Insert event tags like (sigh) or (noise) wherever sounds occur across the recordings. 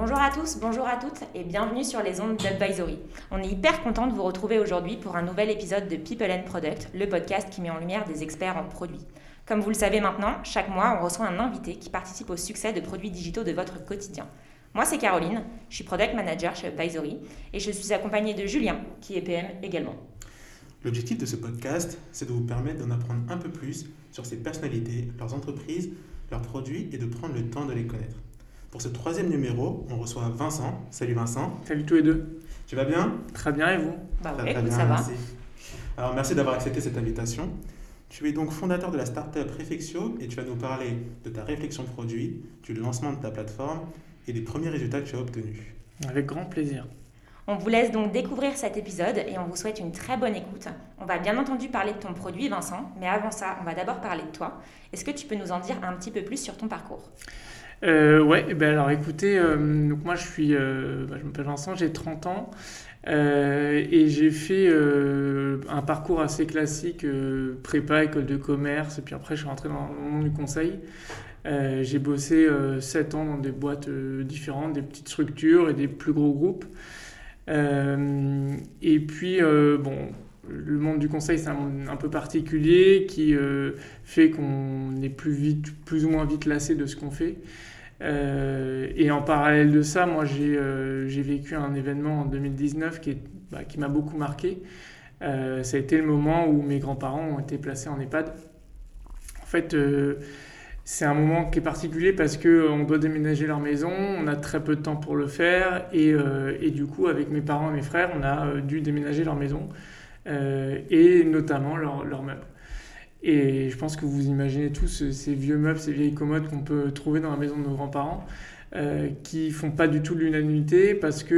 Bonjour à tous, bonjour à toutes et bienvenue sur les ondes d'Advisory. On est hyper content de vous retrouver aujourd'hui pour un nouvel épisode de People and Product, le podcast qui met en lumière des experts en produits. Comme vous le savez maintenant, chaque mois, on reçoit un invité qui participe au succès de produits digitaux de votre quotidien. Moi, c'est Caroline, je suis Product Manager chez Advisory et je suis accompagnée de Julien, qui est PM également. L'objectif de ce podcast, c'est de vous permettre d'en apprendre un peu plus sur ces personnalités, leurs entreprises, leurs produits et de prendre le temps de les connaître. Pour ce troisième numéro, on reçoit Vincent. Salut Vincent. Salut tous les deux. Tu vas bien? Très bien et vous? Bah Ça ouais, va écoute, bien, ça va. merci. Alors merci d'avoir accepté cette invitation. Tu es donc fondateur de la startup Reflexio et tu vas nous parler de ta réflexion produit, du lancement de ta plateforme et des premiers résultats que tu as obtenus. Avec grand plaisir. On vous laisse donc découvrir cet épisode et on vous souhaite une très bonne écoute. On va bien entendu parler de ton produit, Vincent, mais avant ça, on va d'abord parler de toi. Est-ce que tu peux nous en dire un petit peu plus sur ton parcours? Euh, ouais, eh ben alors écoutez, euh, moi je suis, euh, bah, je m'appelle Vincent, j'ai 30 ans euh, et j'ai fait un parcours assez classique, prépa, école de commerce, et puis après je suis rentré dans le monde du conseil. J'ai bossé euh, 7 ans dans des boîtes différentes, des petites structures et des plus gros groupes. Euh, et puis, euh, bon, le monde du conseil, c'est un monde un peu particulier qui euh, fait qu'on est plus, vite, plus ou moins vite lassé de ce qu'on fait. Et en parallèle de ça, moi, j'ai euh, vécu un événement en 2019 qui, bah, qui m'a beaucoup marqué. Ça a été le moment où mes grands-parents ont été placés en EHPAD. En fait, c'est un moment qui est particulier parce qu'on doit déménager leur maison, on a très peu de temps pour le faire, et, euh, du coup, avec mes parents et mes frères, on a euh, dû déménager leur maison, euh, et notamment leurs meubles. Et je pense que vous imaginez tous euh, ces vieux meubles, ces vieilles commodes qu'on peut trouver dans la maison de nos grands-parents, euh, qui font pas du tout l'unanimité parce que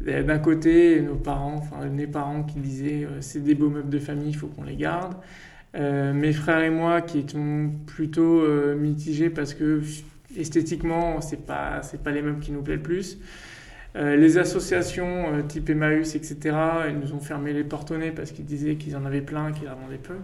euh, d'un côté, nos parents, enfin mes parents qui disaient euh, c'est des beaux meubles de famille, il faut qu'on les garde. Euh, mes frères et moi qui étions plutôt euh, mitigés parce que esthétiquement, c'est pas, c'est pas les meubles qui nous plaisent le plus. Euh, les associations type Emmaüs, etc., ils nous ont fermé les portes au nez parce qu'ils disaient qu'ils en avaient plein, qu'ils en vendaient peu.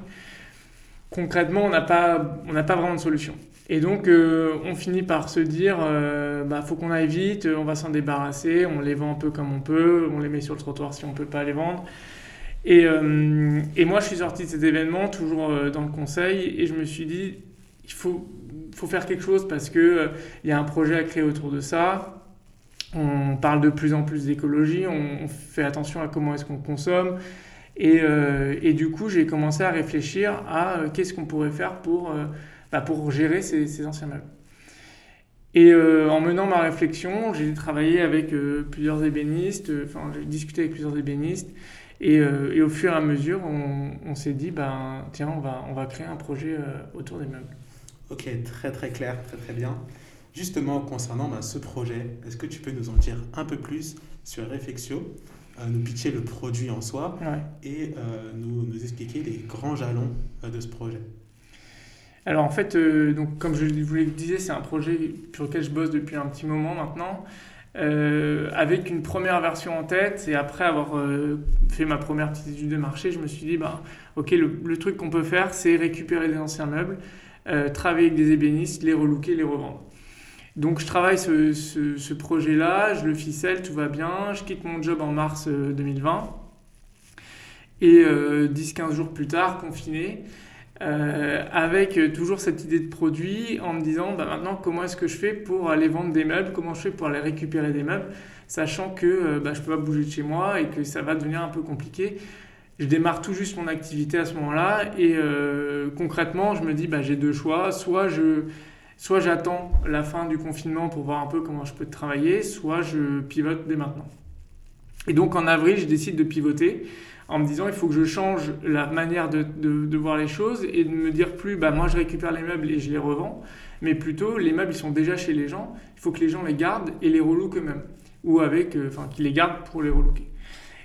Concrètement, on n'a pas, pas vraiment de solution. Et donc, on finit par se dire, euh, bah, faut qu'on aille vite, on va s'en débarrasser, on les vend un peu comme on peut, on les met sur le trottoir si on peut pas les vendre. Et, euh, et moi, je suis sorti de cet événement, toujours euh, dans le conseil, et je me suis dit, il faut, faire quelque chose parce que euh, y a un projet à créer autour de ça. On parle de plus en plus d'écologie, on, fait attention à comment est-ce qu'on consomme. Et, euh, du coup, j'ai commencé à réfléchir à qu'est-ce qu'on pourrait faire pour, bah, gérer ces, anciens meubles. Et en menant ma réflexion, j'ai travaillé avec plusieurs ébénistes, enfin j'ai discuté avec plusieurs ébénistes, et, euh, et au fur et à mesure, on, on s'est dit, ben, tiens, on va, on va créer un projet euh, autour des meubles. Ok, très très clair, très très bien. Justement, concernant bah, ce projet, est-ce que tu peux nous en dire un peu plus sur Reflexio, euh, nous pitcher le produit en soi Ouais. et nous, nous expliquer les grands jalons de ce projet? Alors en fait, donc, comme je vous le disais, c'est un projet sur lequel je bosse depuis un petit moment maintenant, euh, avec une première version en tête. Et après avoir euh, fait ma première petite étude de marché, je me suis dit, bah, ok, le, truc qu'on peut faire, c'est récupérer des anciens meubles, euh, travailler avec des ébénistes, les relooker, les revendre. Donc je travaille ce, ce- projet-là, je le ficelle, tout va bien. Je quitte mon job en mars euh, 2020. Et euh, 10-15 jours plus tard, confiné, euh, avec toujours cette idée de produit en me disant bah, maintenant comment est-ce que je fais pour aller vendre des meubles, comment je fais pour aller récupérer des meubles, sachant que euh, bah, je peux pas bouger de chez moi et que ça va devenir un peu compliqué. Je démarre tout juste mon activité à ce moment-là et euh, concrètement je me dis bah, j'ai deux choix, soit je soit j'attends la fin du confinement pour voir un peu comment je peux travailler, soit je pivote dès maintenant. Et donc en avril je décide de pivoter en me disant il faut que je change la manière de, voir les choses et de me dire plus bah moi je récupère les meubles et je les revends, mais plutôt les meubles ils sont déjà chez les gens, il faut que les gens les gardent et les relookent eux-mêmes ou avec euh, enfin qu'ils les gardent pour les relooker.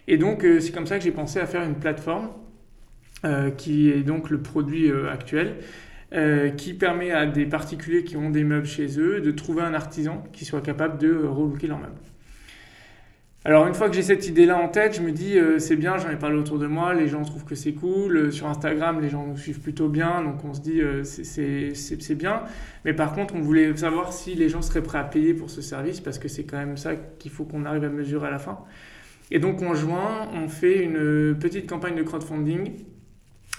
Et donc euh, c'est comme ça que j'ai pensé à faire une plateforme euh, qui est donc le produit actuel qui permet à des particuliers qui ont des meubles chez eux de trouver un artisan qui soit capable de relooker leurs meubles. Alors une fois que j'ai cette idée-là en tête, je me dis euh, c'est bien, j'en ai parlé autour de moi, les gens trouvent que c'est cool, euh, sur Instagram les gens nous suivent plutôt bien, donc on se dit euh, c'est bien. Mais par contre on voulait savoir si les gens seraient prêts à payer pour ce service parce que c'est quand même ça qu'il faut qu'on arrive à mesurer à la fin. Et donc en juin on fait une petite campagne de crowdfunding.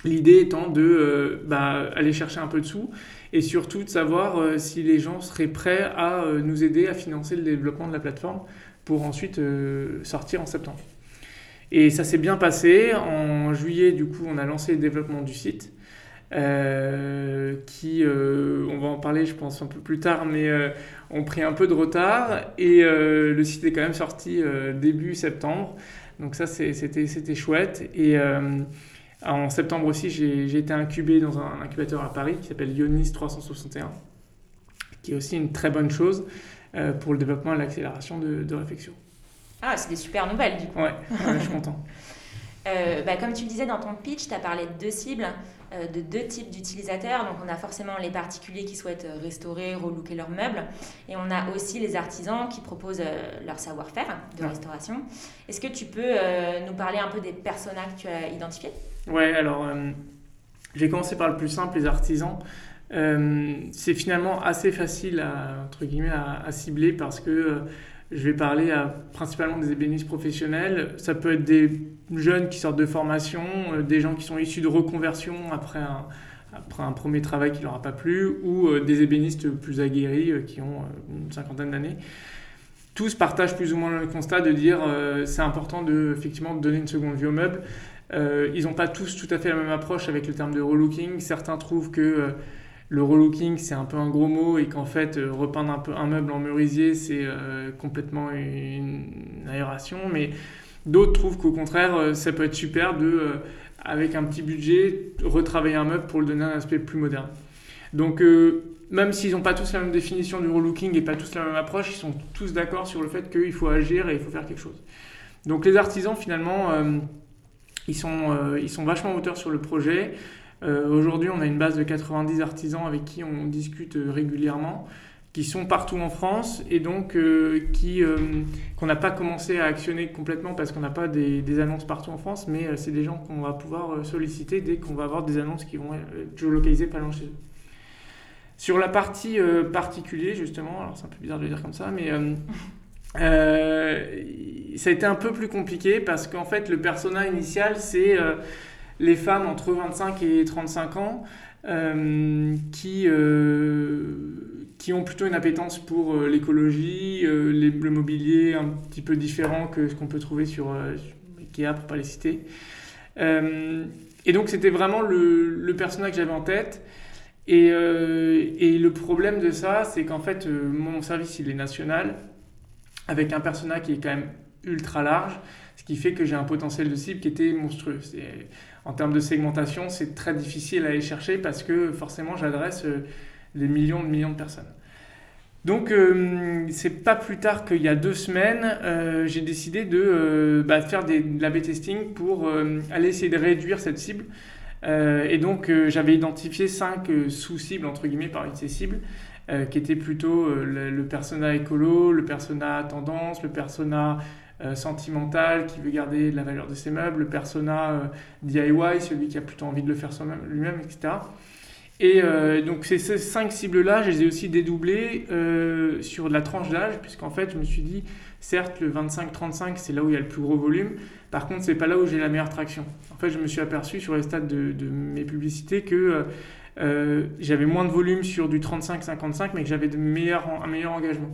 L'idée étant de bah, aller chercher un peu de sous et surtout de savoir si les gens seraient prêts à nous aider à financer le développement de la plateforme pour ensuite euh, sortir en septembre. Et ça s'est bien passé. En juillet, du coup, on a lancé le développement du site. Euh, qui, euh, on va en parler je pense un peu plus tard, mais ont pris un peu de retard et le site est quand même sorti début septembre. Donc ça c'était chouette. Et en septembre aussi j'ai été incubé dans un incubateur à Paris qui s'appelle Ionis 361, qui est aussi une très bonne chose. Euh, pour le développement et l'accélération de, réflexion. Ah, c'est des super nouvelles du coup. Ouais, je suis content. (laughs) Euh, bah, comme tu le disais dans ton pitch, tu as parlé de deux cibles, euh, de deux types d'utilisateurs. Donc, on a forcément les particuliers qui souhaitent restaurer, relooker leurs meubles. Et on a aussi les artisans qui proposent leur savoir-faire de restauration. Est-ce que tu peux nous parler un peu des personas que tu as identifiés? Ouais, alors, j'ai commencé par le plus simple, les artisans. Euh, c'est finalement assez facile à, entre guillemets, à, cibler parce que euh, je vais parler principalement des ébénistes professionnels. Ça peut être des jeunes qui sortent de formation, euh, des gens qui sont issus de reconversion après un, après un premier travail qui leur a pas plu, ou des ébénistes plus aguerris qui ont une cinquantaine d'années. Tous partagent plus ou moins le constat de dire c'est important de, effectivement, donner une seconde vie aux meubles. ils n'ont pas tous tout à fait la même approche avec le terme de relooking. Certains trouvent que le relooking, c'est un peu un gros mot et qu'en fait, euh, repeindre un, peu, un meuble en merisier, c'est euh, complètement une, aération. Mais d'autres trouvent qu'au contraire, euh, ça peut être super de, avec un petit budget, retravailler un meuble pour le donner un aspect plus moderne. Donc, même s'ils n'ont pas tous la même définition du relooking et pas tous la même approche, ils sont tous d'accord sur le fait qu'il faut agir et il faut faire quelque chose. Donc, les artisans, finalement, ils, sont, ils sont vachement auteurs sur le projet. Euh, aujourd'hui, on a une base de 90 artisans avec qui on discute euh, régulièrement, qui sont partout en France et donc euh, qui qu'on n'a pas commencé à actionner complètement parce qu'on n'a pas des, annonces partout en France, mais c'est des gens qu'on va pouvoir solliciter dès qu'on va avoir des annonces qui vont être géolocalisées pas loin chez eux. Sur la partie particulier, justement, alors c'est un peu bizarre de le dire comme ça, mais (laughs) ça a été un peu plus compliqué parce qu'en fait, le persona initial, c'est les femmes entre 25 et 35 ans euh, qui, euh, qui ont plutôt une appétence pour euh, l'écologie, le mobilier un petit peu différent que ce qu'on peut trouver sur Ikea, pour pas les citer. et donc c'était vraiment le, le, personnage que j'avais en tête. Et, le problème de ça, c'est qu'en fait, mon service, il est national, avec un personnage qui est quand même ultra large, qui fait que j'ai un potentiel de cible qui était monstrueux en termes de segmentation, c'est très difficile à aller chercher parce que forcément, j'adresse euh, des millions de millions de personnes. Donc, euh, c'est pas plus tard qu'il y a deux semaines, euh, j'ai décidé de bah, faire des, de l'A-B testing pour aller essayer de réduire cette cible. et donc, j'avais identifié cinq sous-cibles, entre guillemets, parmi ces cibles, qui étaient plutôt le, le, persona écolo, le persona tendance, le persona euh, sentimental qui veut garder la valeur de ses meubles, le persona euh, DIY, celui qui a plutôt envie de le faire lui-même, etc. Et euh, donc ces, cinq cibles-là, je les ai aussi dédoublées sur la tranche d'âge, puisqu'en fait, je me suis dit, certes, le 25-35, c'est là où il y a le plus gros volume, par contre, c'est pas là où j'ai la meilleure traction. En fait, je me suis aperçu sur les stades de, de mes publicités que j'avais moins de volume sur du 35-55, mais que j'avais un meilleur engagement.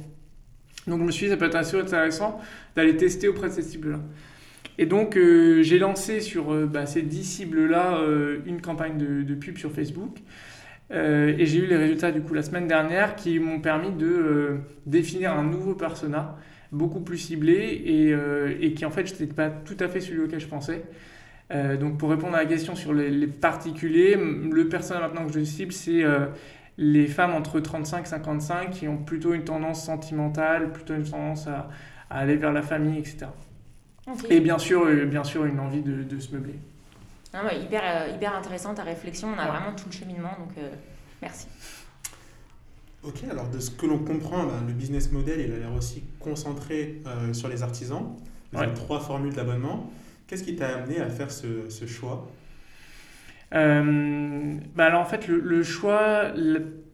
Donc je me suis dit, ça peut être assez intéressant d'aller tester auprès de ces cibles-là. Et donc euh, j'ai lancé sur euh, bah, ces 10 cibles-là euh, une campagne de, pub sur Facebook. et j'ai eu les résultats du coup la semaine dernière qui m'ont permis de définir un nouveau persona beaucoup plus ciblé et, qui en fait n'était pas tout à fait celui auquel je pensais. donc pour répondre à la question sur les particuliers, le persona maintenant que je cible c'est les femmes entre 35 et 55 qui ont plutôt une tendance sentimentale, plutôt une tendance à, aller vers la famille, etc. Et bien sûr, euh, bien sûr une envie de, se meubler. Ah hyper, euh, hyper intéressant ta réflexion, on a vraiment tout le cheminement, donc euh, merci. Ok, alors de ce que l'on comprend, ben, le business model, il a l'air aussi concentré sur les artisans. Vous avez trois formules d'abonnement. Qu'est-ce qui t'a amené à faire ce, ce choix? Euh, bah alors en fait, le, choix,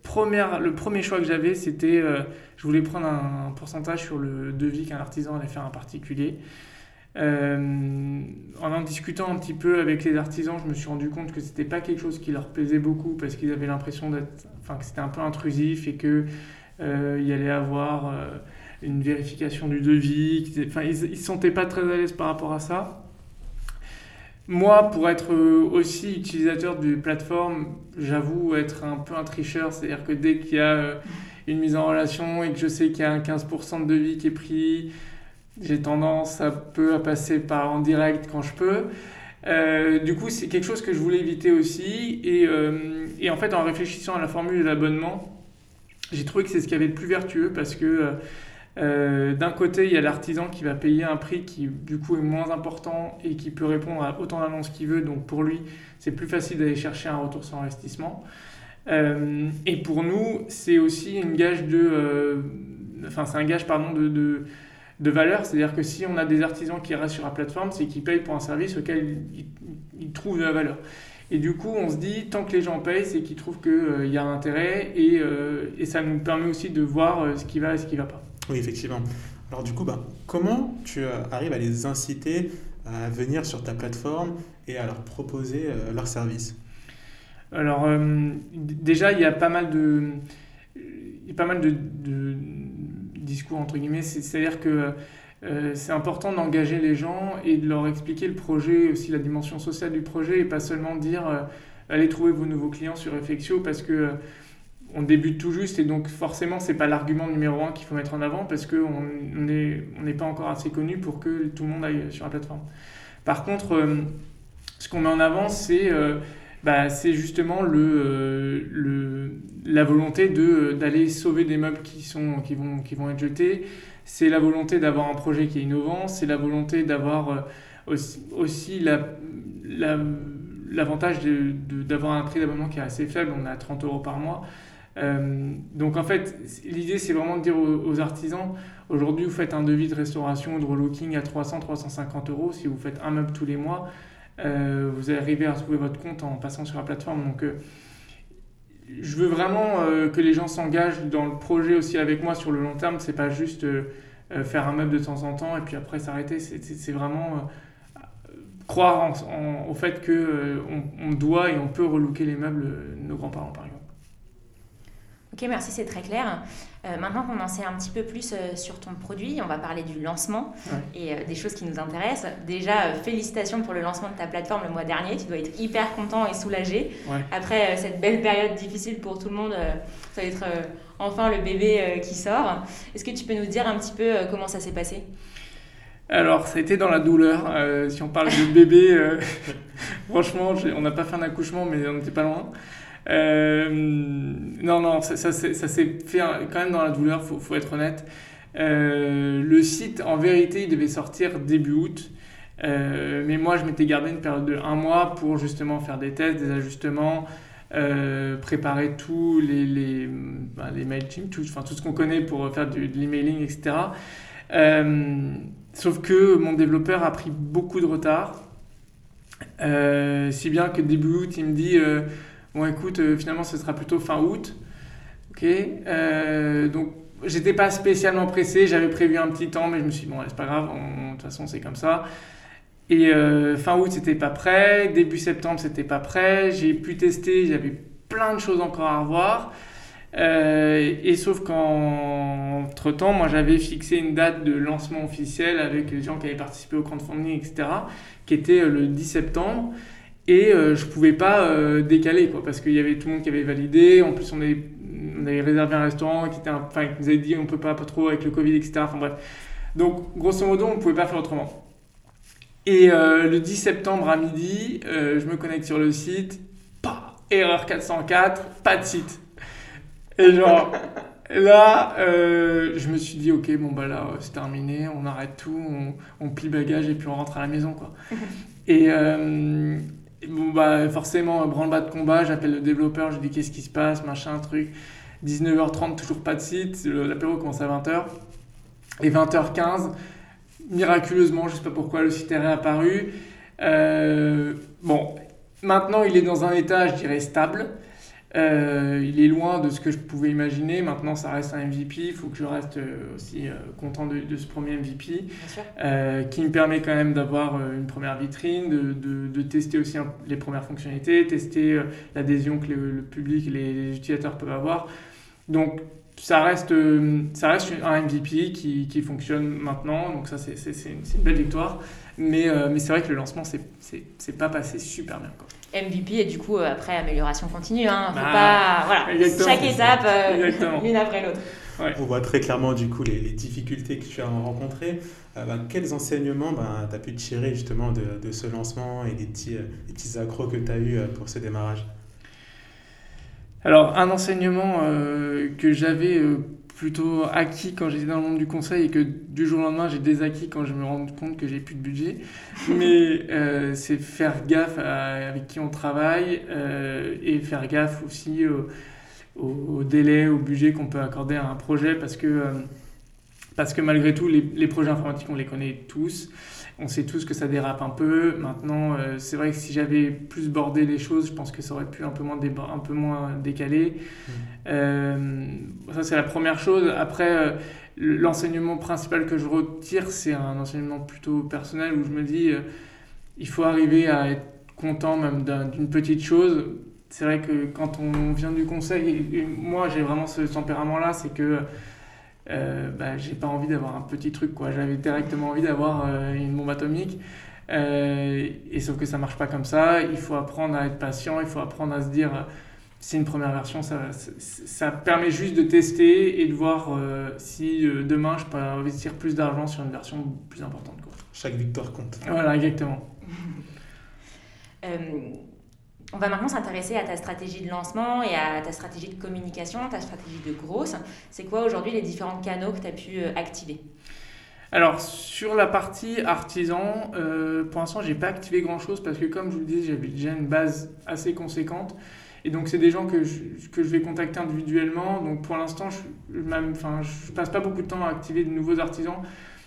première, le premier choix que j'avais, c'était euh, je voulais prendre un, pourcentage sur le devis qu'un artisan allait faire en particulier. Euh, en en discutant un petit peu avec les artisans, je me suis rendu compte que c'était pas quelque chose qui leur plaisait beaucoup parce qu'ils avaient l'impression d'être, enfin que c'était un peu intrusif et que euh, il y allait avoir une vérification du devis. Enfin, ils, ils se sentaient pas très à l'aise par rapport à ça. Moi, pour être aussi utilisateur de plateforme, j'avoue être un peu un tricheur, c'est-à-dire que dès qu'il y a une mise en relation et que je sais qu'il y a un 15% de devis qui est pris, j'ai tendance un peu à passer par en direct quand je peux. Euh, du coup, c'est quelque chose que je voulais éviter aussi. Et, euh, en fait, en réfléchissant à la formule de l'abonnement, j'ai trouvé que c'est ce qui avait le plus vertueux parce que euh, d'un côté, il y a l'artisan qui va payer un prix qui, du coup, est moins important et qui peut répondre à autant d'annonces qu'il veut. Donc, pour lui, c'est plus facile d'aller chercher un retour sur investissement. Euh, et pour nous, c'est aussi une gage de, euh, enfin, un gage pardon de, de, valeur. C'est-à-dire que si on a des artisans qui restent sur la plateforme, c'est qu'ils payent pour un service auquel ils, trouvent de la valeur. Et du coup, on se dit, tant que les gens payent, c'est qu'ils trouvent qu'il y a un intérêt et, ça nous permet aussi de voir ce qui va et ce qui ne va pas. Oui, effectivement. Alors du coup, bah, comment tu arrives à les inciter à venir sur ta plateforme et à leur proposer euh, leurs services? Alors euh, déjà, il y a pas mal de, pas mal de, de discours entre guillemets. C'est-à-dire que euh, c'est important d'engager les gens et de leur expliquer le projet, aussi la dimension sociale du projet, et pas seulement dire euh, allez trouver vos nouveaux clients sur Effectio parce que on débute tout juste et donc forcément c'est pas l'argument numéro un qu'il faut mettre en avant parce qu'on n'est on pas encore assez connu pour que tout le monde aille sur la plateforme. Par contre, euh, ce qu'on met en avant c'est euh, bah, justement le, euh, le, la volonté d'aller sauver des meubles qui, sont, qui, vont, qui vont être jetés, c'est la volonté d'avoir un projet qui est innovant, c'est la volonté d'avoir aussi, aussi la, la, l'avantage de, d'avoir un prix d'abonnement qui est assez faible, on à 30 euros par mois. Euh, donc en fait, l'idée c'est vraiment de dire aux, artisans, aujourd'hui vous faites un devis de restauration ou de relooking à 300-350 euros, si vous faites un meuble tous les mois, euh, vous arrivez à trouver votre compte en passant sur la plateforme. Donc euh, je veux vraiment euh, que les gens s'engagent dans le projet aussi avec moi sur le long terme, c'est pas juste faire un meuble de temps en temps et puis après s'arrêter, c'est vraiment croire au fait qu'on on doit et on peut relooker les meubles nos grands-parents par exemple. Ok, merci, c'est très clair. Euh, maintenant qu'on en sait un petit peu plus euh, sur ton produit, on va parler du lancement ouais. et euh, des choses qui nous intéressent. Déjà, félicitations pour le lancement de ta plateforme le mois dernier. Tu dois être hyper content et soulagé. Ouais. Après cette belle période difficile pour tout le monde, ça va être enfin le bébé qui sort. Est-ce que tu peux nous dire un petit peu comment ça s'est passé? Alors, ça a été dans la douleur. Si on parle de bébé, (laughs) franchement, on n'a pas fait un accouchement, mais on n'était pas loin. Euh, non, non, ça, s'est fait quand même dans la douleur, faut, faut être honnête. Euh, le site, en vérité, il devait sortir début août. Euh, mais moi, je m'étais gardé une période de un mois pour justement faire des tests, des ajustements, préparer tous les, les, ben, MailChimp, tout, enfin, tout ce qu'on connaît pour faire de l'emailing, etc. Sauf que mon développeur a pris beaucoup de retard. Si bien que début août, il me dit Bon, écoute, euh, finalement, ce sera plutôt fin août. Ok. Euh, donc, j'étais pas spécialement pressé. J'avais prévu un petit temps, mais je me suis dit Bon, c'est pas grave, de toute façon, c'est comme ça. Et euh, fin août, c'était pas prêt. Début septembre, c'était pas prêt. J'ai pu tester, j'avais plein de choses encore à revoir. Et sauf qu'entre temps, moi j'avais fixé une date de lancement officiel avec les gens qui avaient participé au crowdfunding, etc., qui était le 10 septembre. Et euh, je pouvais pas euh, décaler, quoi, parce qu'il y avait tout le monde qui avait validé. En plus, on avait, on avait réservé un restaurant qui, était un, enfin, qui nous avait dit on peut pas, pas trop avec le Covid, etc. Enfin bref. Donc, grosso modo, on ne pouvait pas faire autrement. Et euh, le 10 septembre à midi, euh, je me connecte sur le site, pas erreur 404, pas de site. Et genre, (laughs) là, euh, je me suis dit, ok, bon, bah là, c'est terminé, on arrête tout, on, on, plie bagage et puis on rentre à la maison, quoi. (laughs) et euh, bah, forcément, branle-bas de combat, j'appelle le développeur, je dis, qu'est-ce qui se passe, machin, truc. 19h30, toujours pas de site, l'apéro commence à 20h. Et 20h15, miraculeusement, je sais pas pourquoi, le site est réapparu. bon, maintenant il est dans un état, je dirais, stable. Euh, il est loin de ce que je pouvais imaginer. Maintenant, ça reste un MVP. Il faut que je reste euh, aussi euh, content de, ce premier MVP, qui me permet quand même d'avoir une première vitrine, de, de, tester aussi les premières fonctionnalités, tester l'adhésion que le, public et les, utilisateurs peuvent avoir. Donc, ça reste, ça reste un MVP qui, qui fonctionne maintenant. Donc, ça, c'est une, une, belle victoire. Mais, mais c'est vrai que le lancement, c'est pas passé super bien. Quoi. MVP et du coup euh, après amélioration continue. Hein. Faut bah, pas, voilà, chaque étape euh, l'une (laughs) après l'autre. On voit très clairement du coup les, difficultés que tu as rencontrées. Euh, bah, quels enseignements bah, tu as pu tirer justement de, de, ce lancement et des petits, des petits accros que tu as eu pour ce démarrage? Alors un enseignement que j'avais plutôt acquis quand j'étais dans le monde du conseil et que du jour au lendemain j'ai désacquis quand je me rends compte que j'ai plus de budget. (laughs) Mais euh, c'est faire gaffe avec qui on travaille euh, et faire gaffe aussi au, délai, au budget qu'on peut accorder à un projet parce que, euh, parce que malgré tout, les, les, projets informatiques, on les connaît tous. On sait tous que ça dérape un peu. Maintenant, euh, c'est vrai que si j'avais plus bordé les choses, je pense que ça aurait pu un peu moins, un peu moins décaler. Mmh. Euh, ça, c'est la première chose. Après, euh, l'enseignement principal que je retire, c'est un enseignement plutôt personnel où je me dis, il faut arriver à être content même d'une petite chose. C'est vrai que quand on vient du conseil, et moi j'ai vraiment ce tempérament-là, c'est que euh, bah, j'ai pas envie d'avoir un petit truc, quoi. J'avais directement envie d'avoir euh, une bombe atomique. Euh, et sauf que ça marche pas comme ça. Il faut apprendre à être patient, il faut apprendre à se dire c'est une première version, ça, ça, permet juste de tester et de voir si demain je peux investir plus d'argent sur une version plus importante. Quoi. Chaque victoire compte. Voilà, exactement. (laughs) On va maintenant s'intéresser à ta stratégie de lancement et à ta stratégie de communication, ta stratégie de grosse. C'est quoi aujourd'hui les différents canaux que tu as pu euh, activer? Alors sur la partie artisan, euh, pour l'instant j'ai pas activé grand chose parce que comme je vous le disais j'avais déjà une base assez conséquente et donc c'est des gens que je, que je vais contacter individuellement. Donc pour l'instant je, ne je passe pas beaucoup de temps à activer de nouveaux artisans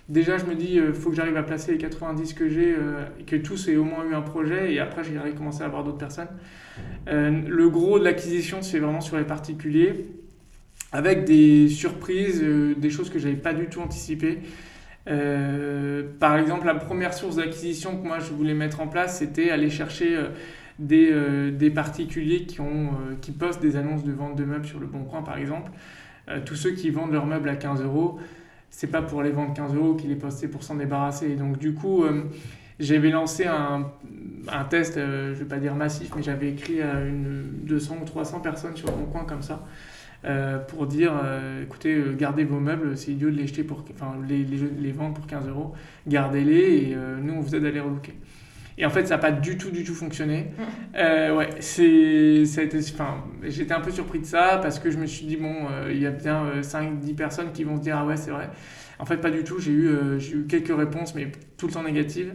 déjà, je me dis, il euh, faut que j'arrive à placer les 90 que j'ai, euh, que tous aient au moins eu un projet, et après, j'ai commencer à avoir d'autres personnes. Euh, le gros de l'acquisition, c'est vraiment sur les particuliers, avec des surprises, des choses que je n'avais pas du tout anticipées. par exemple, la première source d'acquisition que moi je voulais mettre en place, c'était aller chercher des, des, particuliers qui, ont, qui postent des annonces de vente de meubles sur le Bon Coin, par exemple. tous ceux qui vendent leurs meubles à 15 euros, c'est pas pour les vendre 15 euros qu'il est posté pour s'en débarrasser. Donc du coup, euh, j'avais lancé un, test, euh, je vais pas dire massif, mais j'avais écrit à une 200 ou 300 personnes sur mon coin comme ça. Euh, pour dire écoutez, gardez vos meubles, c'est idiot de les, jeter pour, enfin, les, les, les vendre pour 15 euros, gardez-les et nous on vous aide à les relooker. Et en fait, ça n'a pas du tout, du tout fonctionné. Euh, ouais, c'est, ça a été, enfin, j'étais un peu surpris de ça parce que je me suis dit, bon, euh, il y a bien 5-10 euh, personnes qui vont se dire, ah ouais, c'est vrai. En fait, pas du tout. J'ai eu, j'ai eu quelques réponses, mais tout le temps négatives.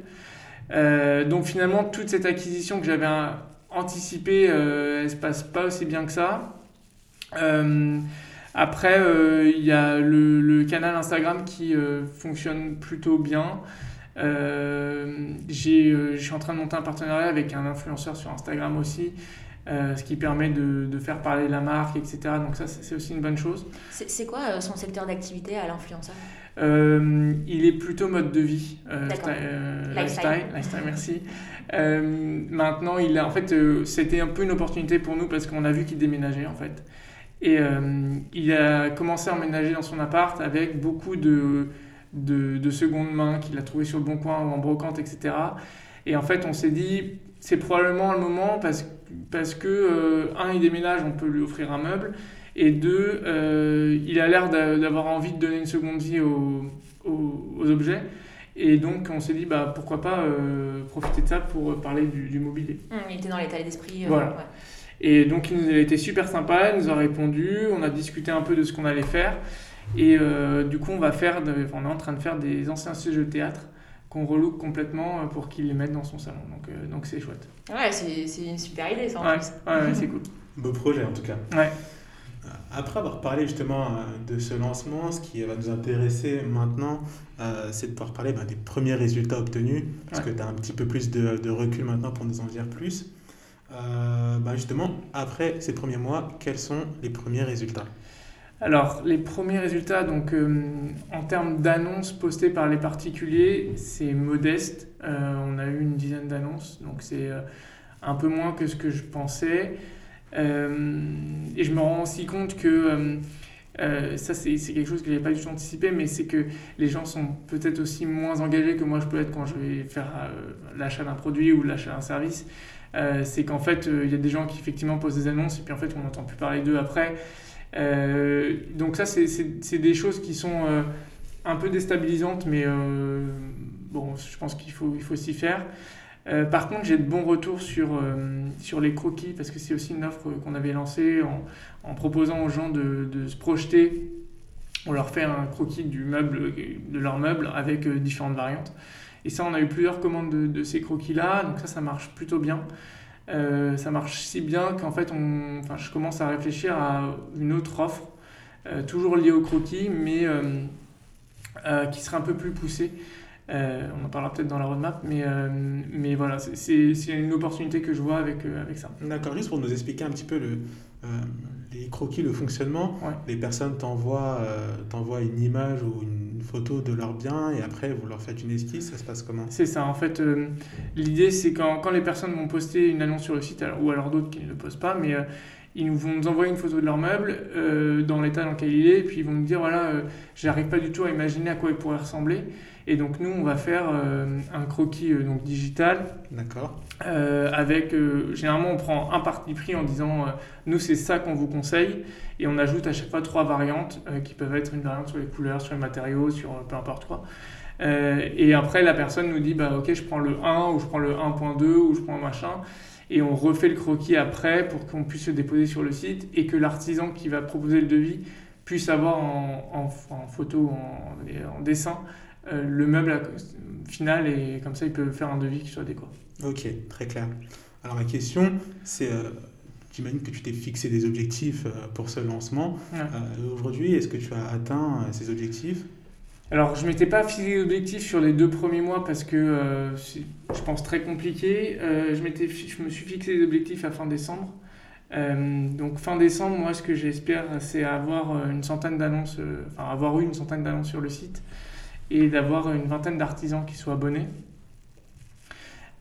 donc finalement, toute cette acquisition que j'avais anticipée, elle se passe pas aussi bien que ça. après, il y a le, le, canal Instagram qui fonctionne plutôt bien. Euh, euh, je suis en train de monter un partenariat avec un influenceur sur Instagram aussi. Euh, ce qui permet de, de, faire parler la marque, etc. Donc ça, c'est aussi une bonne chose. C'est quoi son secteur d'activité à l'influenceur? Il est plutôt mode de vie, lifestyle. lifestyle. merci. maintenant, il a, en fait, c'était un peu une opportunité pour nous parce qu'on a vu qu'il déménageait en fait. Et il a commencé à emménager dans son appart avec beaucoup de de, de seconde main qu'il a trouvé sur le bon coin ou en brocante, etc. Et en fait, on s'est dit, c'est probablement le moment parce, parce que, euh, un, il déménage, on peut lui offrir un meuble, et deux, euh, il a l'air d'avoir envie de donner une seconde vie aux, aux, objets. Et donc, on s'est dit, bah, pourquoi pas euh, profiter de ça pour parler du, mobilier. Mmh, il était dans l'état d'esprit. voilà. Et donc, il nous a été super sympa, il nous a répondu, on a discuté un peu de ce qu'on allait faire. Et euh, du coup, on, va faire on est en train de faire des anciens sièges de théâtre qu'on relook complètement euh, pour qu'il les mette dans son salon. Donc euh, donc c'est chouette. Ouais, c'est une super idée ça en ouais, Ouais, c'est cool. (laughs) Beau projet en tout cas. Ouais. Après avoir parlé justement de ce lancement, ce qui va nous intéresser maintenant, c'est de pouvoir parler ben, des premiers résultats obtenus, parce que tu as un petit peu plus de, de, recul maintenant pour nous en dire plus. Ben, justement, après ces premiers mois, quels sont les premiers résultats? Alors, les premiers résultats, donc, euh, en termes d'annonces postées par les particuliers, c'est modeste. Euh, on a eu une dizaine d'annonces, donc c'est euh, un peu moins que ce que je pensais. et je me rends aussi compte que ça, c'est quelque chose que je n'avais pas du tout anticipé, mais c'est que les gens sont peut-être aussi moins engagés que moi je peux être quand je vais faire l'achat d'un produit ou l'achat d'un service. c'est qu'en fait, il y a des gens qui effectivement posent des annonces et puis en fait, on n'entend plus parler d'eux après. Euh, donc ça, c'est des choses qui sont euh, un peu déstabilisantes, mais euh, bon, je pense qu'il faut, s'y faire. par contre, j'ai de bons retours sur, les croquis, parce que c'est aussi une offre qu'on avait lancée en, proposant aux gens de, se projeter. On leur fait un croquis du meuble, de leur meuble avec différentes variantes. Et ça, on a eu plusieurs commandes de, de ces croquis-là, donc ça, ça marche plutôt bien. Euh, ça marche si bien qu'en fait, enfin, je commence à réfléchir à une autre offre, euh, toujours liée au croquis, mais euh, qui serait un peu plus poussée. on en parlera peut-être dans la roadmap, mais, mais voilà, c'est une opportunité que je vois avec, avec ça. D'accord, juste pour nous expliquer un petit peu le, les croquis, le fonctionnement, les personnes t'envoient une image ou une photo de leurs biens et après vous leur faites une esquisse, ça se passe comment? C'est ça, en fait, euh, l'idée c'est quand, quand, les personnes vont poster une annonce sur le site, ou alors d'autres qui ne le postent pas, mais euh, ils vont nous envoyer une photo de leur meuble euh, dans l'état dans lequel il est, et puis ils vont nous dire voilà, j'arrive pas du tout à imaginer à quoi il pourrait ressembler. Et donc nous, on va faire un croquis donc digital. D'accord. avec généralement, on prend un parti pris en disant nous c'est ça qu'on vous conseille. Et on ajoute à chaque fois trois variantes euh, qui peuvent être une variante sur les couleurs, sur les matériaux, sur euh, peu importe quoi. Euh, et après, la personne nous dit bah, Ok, je prends le 1 ou je prends le 1.2 ou je prends machin. Et on refait le croquis après pour qu'on puisse le déposer sur le site et que l'artisan qui va proposer le devis puisse avoir en, en, photo, en, en dessin, le meuble final et comme ça il peut faire un devis qui soit adéquat. Ok, très clair. Alors ma question, c'est J'imagine que tu t'es fixé des objectifs euh, pour ce lancement. Euh, aujourd'hui, est-ce que tu as atteint euh, ces objectifs? Alors, je ne m'étais pas fixé d'objectifs sur les deux premiers mois parce que c'est, je pense, très compliqué. je, je me suis fixé des objectifs à fin décembre. donc, fin décembre, moi, ce que j'espère, c'est avoir une centaine d'annonces, enfin, avoir eu une centaine d'annonces sur le site et d'avoir une vingtaine d'artisans qui soient abonnés.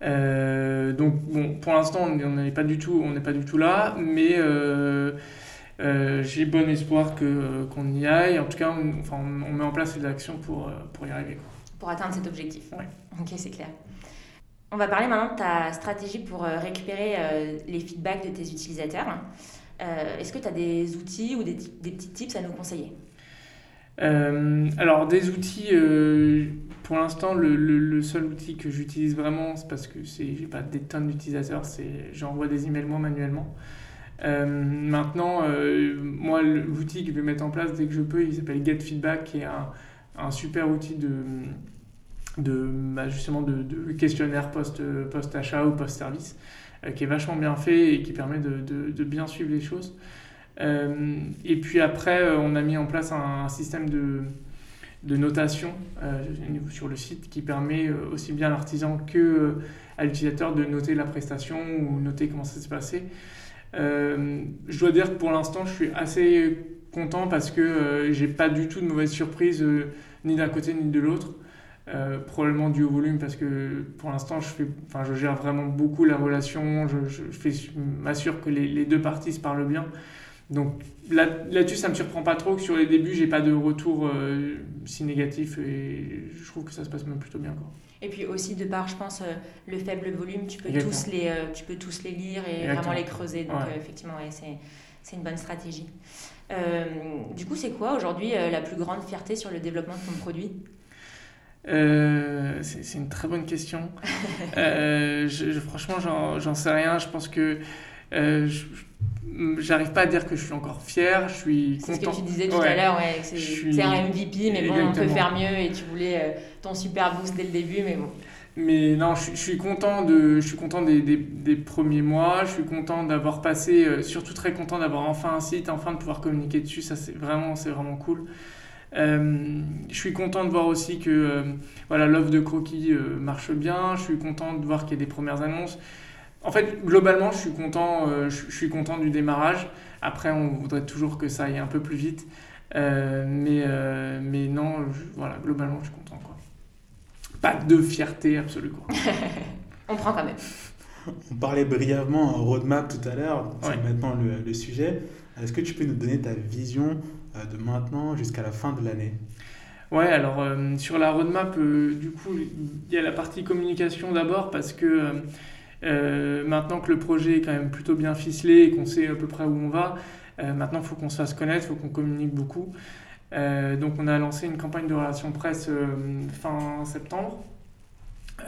Euh, donc bon, pour l'instant, on n'est pas du tout, on pas du tout là, mais euh, euh, j'ai bon espoir que qu'on y aille. En tout cas, on, enfin, on, met en place des actions pour pour y arriver. Pour atteindre cet objectif. Ouais. Ok, c'est clair. On va parler maintenant de ta stratégie pour récupérer les feedbacks de tes utilisateurs. Est-ce que tu as des outils ou des, des, petits tips à nous conseiller? Alors, des outils, pour l'instant, le, le, seul outil que j'utilise vraiment, c'est parce que j'ai pas des tonnes d'utilisateurs, c'est j'envoie des emails moi manuellement. Euh, maintenant, euh, moi, l'outil que je vais mettre en place dès que je peux, il s'appelle GetFeedback, qui est un, super outil de, bah, justement de, questionnaire post-achat post ou post-service, euh, qui est vachement bien fait et qui permet de, bien suivre les choses. et puis après, on a mis en place un système de notation euh, sur le site qui permet euh, aussi bien à l'artisan que euh, à l'utilisateur de noter la prestation ou noter comment ça s'est passé. Je dois dire que pour l'instant, je suis assez content parce que j'ai pas du tout de mauvaises surprises ni d'un côté ni de l'autre. probablement dû au volume parce que pour l'instant je, fais, enfin, je gère vraiment beaucoup la relation, je, je, m'assure que les, deux parties se parlent bien. Donc là-dessus, ça ne me surprend pas trop que sur les débuts, j'ai pas de retour euh, si négatif et je trouve que ça se passe même plutôt bien. Quoi. Et puis aussi, de par, je pense, euh, le faible volume, tu peux, tous les, euh, tu peux tous les lire et vraiment les creuser. Donc effectivement, c'est une bonne stratégie. du coup, c'est quoi aujourd'hui la plus grande fierté sur le développement de ton produit? C'est une très bonne question. (laughs) je, franchement, j'en sais rien. Je pense que je, j'arrive pas à dire que je suis encore fier, je suis content. C'est ce que tu disais tout à l'heure, ouais, c'est un MVP, mais bon, on peut faire mieux et tu voulais euh, ton super boost dès le début, mais bon. mais non, je, suis content, de, je suis content des, des, premiers mois, je suis content d'avoir passé, euh, surtout très content d'avoir enfin un site, enfin de pouvoir communiquer dessus, ça c'est vraiment, vraiment cool. Euh, je suis content de voir aussi que euh, voilà l'offre de croquis marche bien, je suis content de voir qu'il y a des premières annonces. En fait, globalement, je suis content, je, suis content du démarrage. Après, on voudrait toujours que ça aille un peu plus vite. mais, mais non, voilà, globalement, je suis content. Quoi pas de fierté absolue. (laughs) On prend quand même. (laughs) On parlait brièvement en roadmap tout à l'heure, c'est maintenant le, sujet. Est-ce que tu peux nous donner ta vision euh, de maintenant jusqu'à la fin de l'année? Ouais, alors euh, sur la roadmap, euh, du coup, il y a la partie communication d'abord parce que maintenant que le projet est quand même plutôt bien ficelé et qu'on sait à peu près où on va, maintenant il faut qu'on se fasse connaître, il faut qu'on communique beaucoup. Euh, donc on a lancé une campagne de relations presse euh, fin septembre.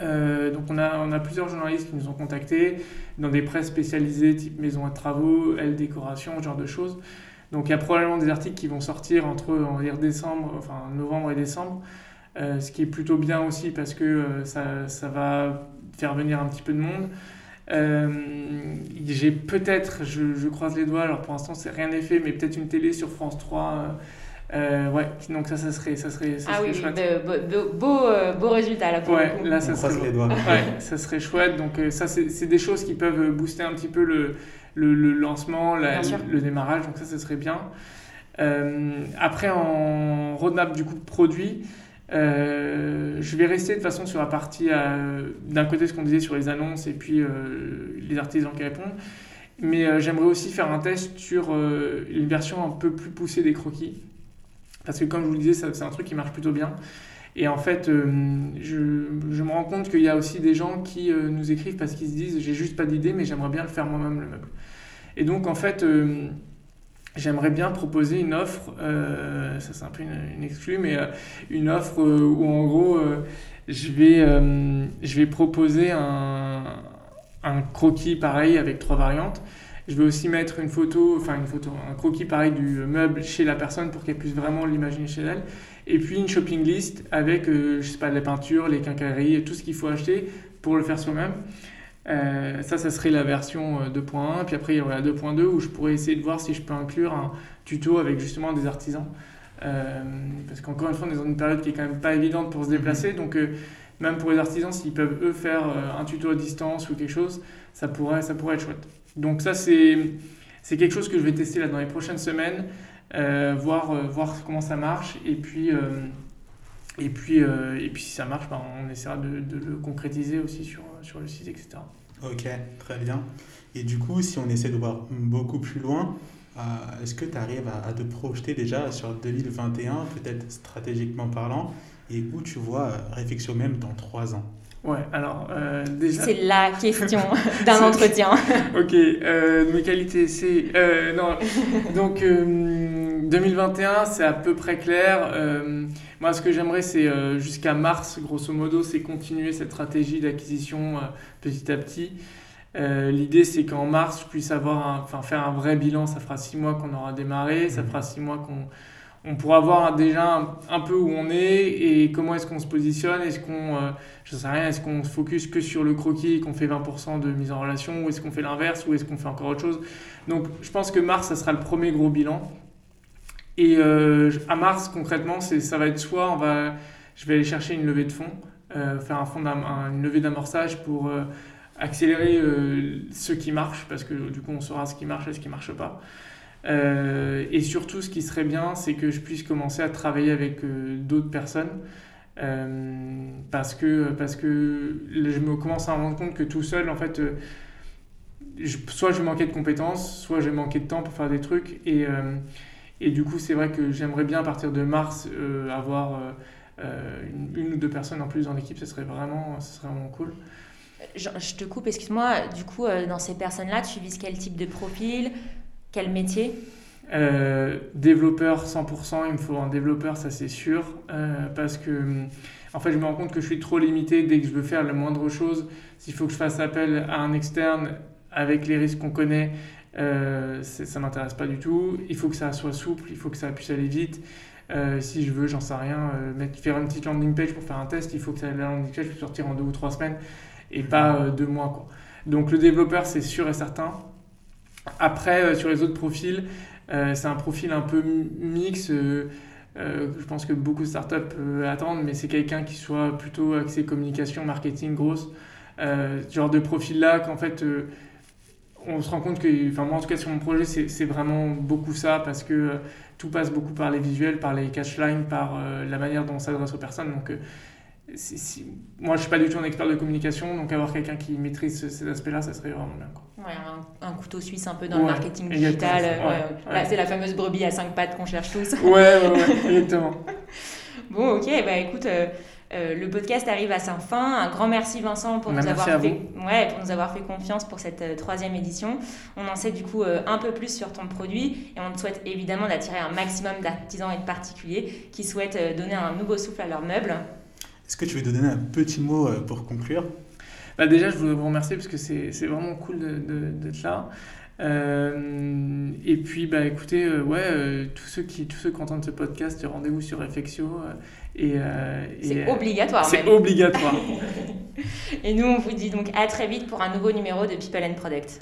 Euh, donc on a, on a plusieurs journalistes qui nous ont contactés dans des presses spécialisées type maison et travaux, L décoration, ce genre de choses. Donc il y a probablement des articles qui vont sortir entre on décembre, enfin novembre et décembre, ce qui est plutôt bien aussi parce que ça, ça, va faire venir un petit peu de monde. J'ai peut-être, je, je, croise les doigts, alors pour l'instant c'est rien n'est fait, mais peut-être une télé sur France 3 euh, ouais, donc ça, ça serait, ça serait, ça ah serait oui, chouette. De, beau, euh, beau, résultat là pour ouais, le coup. là ça serait, les doigts. Ouais, ça serait chouette. Donc euh, ça, c'est des choses qui peuvent booster un petit peu le, le, le lancement, le démarrage. Donc ça, ça serait bien. Euh, après, en roadmap du coup de produit, je vais rester de façon sur la partie d'un côté ce qu'on disait sur les annonces et puis les artisans qui répondent. Mais j'aimerais aussi faire un test sur une version un peu plus poussée des croquis. Parce que comme je vous le disais, c'est un truc qui marche plutôt bien. Et en fait, euh, je, je, me rends compte qu'il y a aussi des gens qui euh, nous écrivent parce qu'ils se disent j'ai juste pas d'idée, mais j'aimerais bien le faire moi-même le meuble. Et donc en fait, euh, j'aimerais bien proposer une offre, ça c'est un peu une, une exclue, mais une offre où en gros je, vais, je vais proposer un, un croquis pareil avec trois variantes. Je vais aussi mettre une photo, enfin une photo, un croquis pareil du meuble chez la personne pour qu'elle puisse vraiment l'imaginer chez elle. Et puis une shopping list avec, euh, je sais pas, les peintures, les quincailleries, tout ce qu'il faut acheter pour le faire soi-même. Euh, ça, ça serait la version 2.1. Euh, puis après, il y aurait la 2.2 où je pourrais essayer de voir si je peux inclure un tuto avec justement des artisans. parce qu'encore une fois, on est dans une période qui est quand même pas évidente pour se déplacer. Donc, même pour les artisans, s'ils peuvent eux faire un tuto à distance ou quelque chose, ça pourrait, ça pourrait être chouette. Donc ça, c'est quelque chose que je vais tester là dans les prochaines semaines, euh, voir, euh, voir comment ça marche. Et puis, euh, et puis, et puis si ça marche, ben, on essaiera de, le concrétiser aussi sur, sur le site, etc. Ok, très bien. Et du coup, si on essaie de voir beaucoup plus loin, est-ce que tu arrives à, à, te projeter déjà sur 2021, peut-être stratégiquement parlant, et où tu vois réflexion même dans trois ans? Ouais, alors euh, déjà. C'est la question (laughs) (laughs) d'un entretien. (laughs) ok, euh, mes qualités, c'est. Euh, non, donc 2021, c'est à peu près clair. Moi, ce que j'aimerais, c'est jusqu'à mars, grosso modo, c'est continuer cette stratégie d'acquisition petit à petit. L'idée, c'est qu'en mars, je puisse avoir enfin, faire un vrai bilan. Ça fera six mois qu'on aura démarré, ça mmh. fera six mois qu'on on pourra voir déjà un, peu où on est et comment est-ce qu'on se positionne. Est-ce qu'on, euh, je sais rien, est-ce qu'on se focus que sur le croquis et qu'on fait 20% de mise en relation ou est-ce qu'on fait l'inverse ou est-ce qu'on fait encore autre chose? Donc je pense que mars, ça sera le premier gros bilan. Et euh, à mars, concrètement, ça va être soit je vais aller chercher une levée de fonds, euh, faire un fond une levée d'amorçage pour accélérer ce qui marche parce que du coup on saura ce qui marche et ce qui marche pas. Euh, et surtout, ce qui serait bien, c'est que je puisse commencer à travailler avec euh, d'autres personnes. Euh, parce, que, parce que je me commence à me rendre compte que tout seul, en fait, soit je manquais de compétences, soit je manquais de temps pour faire des trucs. Et, et du coup, c'est vrai que j'aimerais bien, à partir de mars, avoir une, ou deux personnes en plus dans l'équipe. Ce serait vraiment, ce serait vraiment cool. Je, je te coupe, excuse-moi. Du coup, dans ces personnes-là, tu vises quel type de profil? Quel métier? Euh, développeur 100%, il me faut un développeur, ça c'est sûr, euh, parce que en fait je me rends compte que je suis trop limité dès que je veux faire la moindre chose. S'il faut que je fasse appel à un externe avec les risques qu'on connaît, euh, ça m'intéresse pas du tout. Il faut que ça soit souple, il faut que ça puisse aller vite. si je veux, j'en sais rien, mettre, faire une petite landing page pour faire un test, il faut que la landing page puisse sortir en deux ou trois semaines et pas deux mois. Quoi. Donc le développeur, c'est sûr et certain. Après, sur les autres profils, c'est un profil un peu mix. je pense que beaucoup de startups attendent, mais c'est quelqu'un qui soit plutôt axé communication, marketing, grosse. ce genre de profil-là, qu'en fait, on se rend compte que, enfin moi en tout cas sur mon projet, c'est vraiment beaucoup ça parce que euh, tout passe beaucoup par les visuels, par les cashlines, par euh, la manière dont on s'adresse aux personnes. Donc, euh, moi je suis pas du tout un expert de communication, donc avoir quelqu'un qui maîtrise ces aspects-là, ça serait vraiment bien. Quoi. Ouais, un, couteau suisse un peu dans le marketing digital. c'est la fameuse brebis à cinq pattes qu'on cherche tous. ouais, ouais, exactement. (laughs) bon, ok, bah écoute. Euh, le podcast arrive à sa fin. Un grand merci Vincent pour, nous avoir, fait, ouais, pour nous avoir fait confiance pour cette euh, troisième édition. On en sait du coup euh, un peu plus sur ton produit et on te souhaite évidemment d'attirer un maximum d'artisans et de particuliers qui souhaitent donner un nouveau souffle à leurs meubles. Est-ce que tu veux donner un petit mot pour conclure? Bah Déjà, je voudrais vous remercier parce que c'est vraiment cool d'être là. Et puis, bah, écoutez, ouais, tous, ceux qui, tous ceux qui entendent ce podcast, rendez-vous sur Reflexio. Euh, c'est euh, obligatoire. C'est obligatoire. (laughs) et nous, on vous dit donc à très vite pour un nouveau numéro de People and Product.